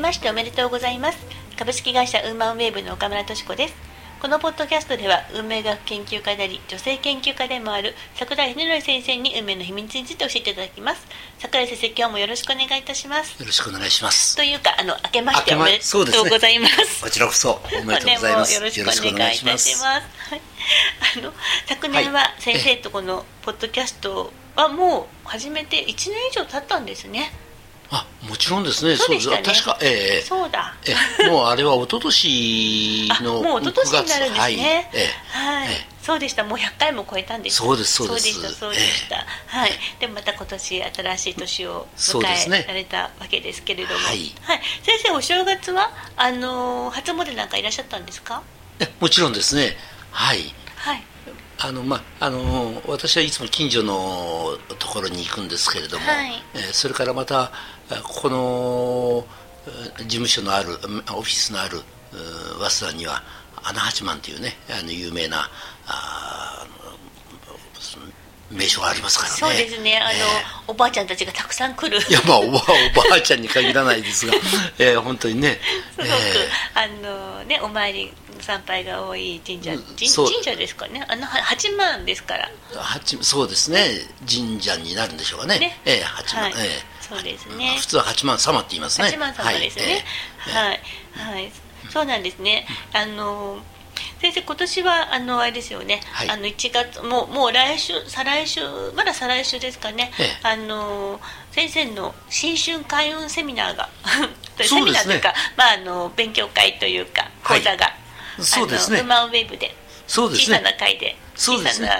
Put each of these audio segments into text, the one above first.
ましておめでとうございます。株式会社ウーマンウェーブの岡村敏子です。このポッドキャストでは運命学研究家であり女性研究家でもある桜井秀則先生に運命の秘密について教えていただきます。桜井先生今日もよろしくお願いいたします。よろしくお願いします。というかあの明けましておめでとうございます、ね、こちらこそおめでとうございます。よろしくお願いいたします。はい、あの昨年は先生とこのポッドキャストはもう始めて1年以上経ったんですねあもちろんですね、そうですね。確か、ええそうだ。えもうあれは一昨年の もう一昨年になるんですね、はい、ええ。はい、そうでした、もう100回も超えたんです。そうですそうです。そうでした、そうでした、はい、でもまた今年新しい年を迎えられたわけですけれども、はい、はい、先生、お正月はあの初詣なんかいらっしゃったんですか？もちろんですね、はい。はい。あのまあ、あの私はいつも近所のところに行くんですけれども、はい、えー、それからまたここの事務所のあるオフィスのある早稲田には穴八幡というねあの有名なあ名所がありますからね。そうですね。あの、えー、おばあちゃんたちがたくさん来る。いやまあおばおばあちゃんに限らないですが、えー、本当にね。すごく、えー、あのねお参り参拝が多い神社。神神社ですかね。あの八幡ですから。八そうですね。神社になるんでしょうかね。ね、えー、八幡、はい、えー、そうですね。普通は八幡様って言いますね。八幡様ですね。はい、はい、そうなんですね。あの先生今年はあのあれですよね、はい、あの1月もうもう来週再来週まだ再来週ですかね、ええ、あの先生の新春開運セミナーが。セミナーというか、まああの勉強会というか講座が、はいそうですね。ウマンウェブで小さな会で小さな、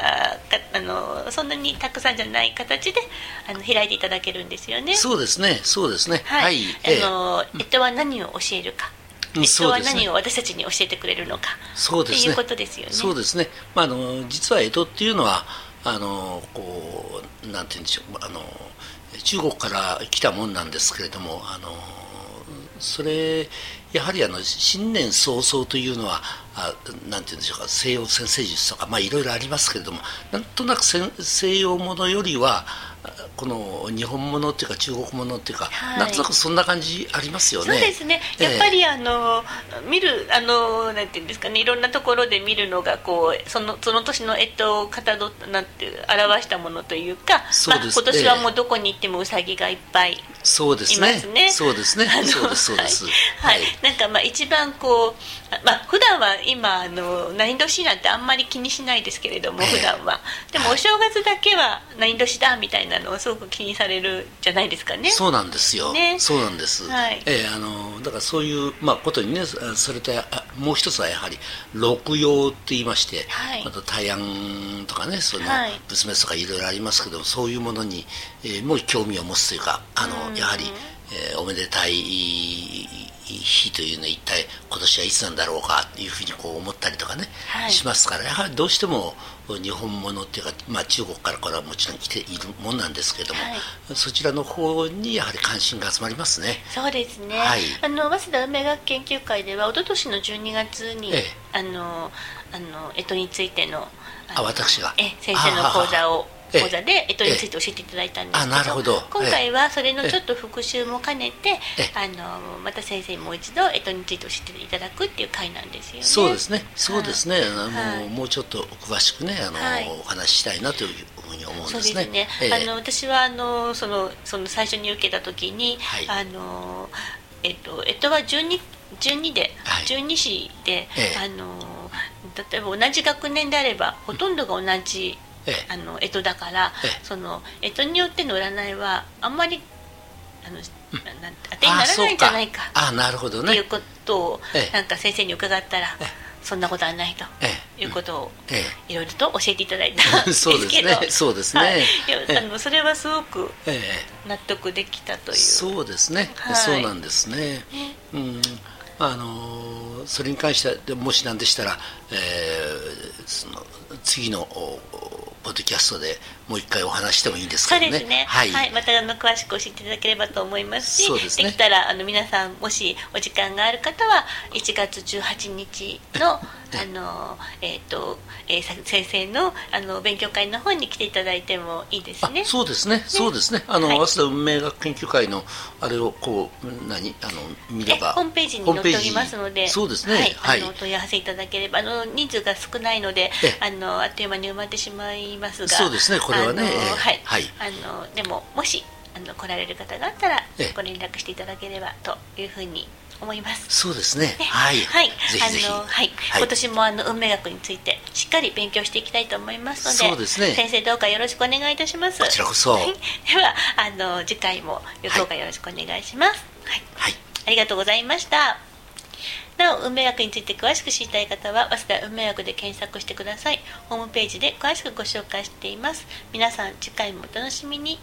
あのそんなにたくさんじゃない形であの開いていただけるんですよね。そうですね。そうですね。はい。あの、えっとは何を教えるか。えっとは何を私たちに教えてくれるのか。そうですね。っていうことですよね。そうですね。まああの実は江戸っていうのはあのこうなんて言うんでしょうあの中国から来たもんなんですけれどもあのそれやはりあの新年早々というのはあなんて言うんでしょうか西洋先生術とか、まあ、いろいろありますけれどもなんとなく西洋ものよりはこの日本ものっていうか中国ものっていうか、はい、なんとなくそんな感じありますよね。そうですね。やっぱり、えー、あの見るあのなんていうんですかね、いろんなところで見るのがこうそのその年のえっとかたどなんて表したものというか、そうです、まあ、今年はもうどこに行ってもうさぎがいっぱいそうですね。ねそうですね。そうですそうです。はい。はい、なんかまあ一番こうまあ普段は今あの何年なんてあんまり気にしないですけれども、普段は。でもお正月だけは何年だみたいなのをすごく気にされるじゃないですかね。そうなんですよ。ね、そうなんです。はい、えー、あのだからそういうまあことにねそれともう一つはやはり六曜って言いまして、はい、あと大安とかねその仏滅とかいろいろありますけど、そういうものに、えー、もう興味を持つというかあのやはり、えー、おめでたい日というのは一体今年はいつなんだろうかというふうにこう思ったりとかね、はい、しますから。やはりどうしても日本ものっていうか、まあ、中国からこれはもちろん来ているもんなんですけれども、はい、そちらの方にやはり関心が集まりますね。そうですね、はい、あの早稲田梅学研究会では一昨年の12月に、ええ、あのあの干支についてのあ私が。え先生の講座を講座で干支について教えていただいたんですけど,、なるほど。今回はそれのちょっと復習も兼ねて、あのまた先生もう一度干支について教えていただくっていう会なんですよね。そうですね。そうですね、あのもうちょっと詳しくねあの、お話ししたいなというふうに思うんですね。そうですね、あの私はあのそのその最初に受けた時に、あのえっと、えっとは12 12で、はい、12子で、あの例えば同じ学年であればほとんどが同じあの干支だから、その干支によっての占いはあんまりあの、うん、当てにならないんじゃないかあなるほど、ね、っていうことを、なんか先生に伺ったら、そんなことはないということをいろいろと教えていただいたんですけど、そうですね、はい、あのそれはすごく納得できたという、そうですね、そうなんですね、うん。あのそれに関してはもし何でしたら、えー、その次のポッドキャストでもう一回お話してもいいですかね。そうですね。はい、はい、またあの詳しく教えていただければと思いますし、で、ね、きたらあの皆さんもしお時間がある方は1月18日の あのえっ、ー、と、えー、先生のあの勉強会の方に来ていただいてもいいですね。そうですね。そうですね。あの、はい、早稲田運命学研究会のあれをこう何あの見ればホームページに載っておりますので、そうですね。はい。あの問い合わせいただければあの人数が少ないので、あのあっという間に埋まってしまいますが、そうですね。これはね、はい、はい、あのでももしあの来られる方があったらご連絡していただければというふうに思います。そうですね。はい。はい。ぜひぜひあのはい、はい、今年もあの運命学についてしっかり勉強していきたいと思いますので、ですね。先生どうかよろしくお願いいたします。こちらこそ。はい、ではあの次回もどうかよろしくお願いします。はい。はい。ありがとうございました。なお運命学について詳しく知りたい方は早稲田運命学で検索してください。ホームページで詳しくご紹介しています。皆さん次回もお楽しみに。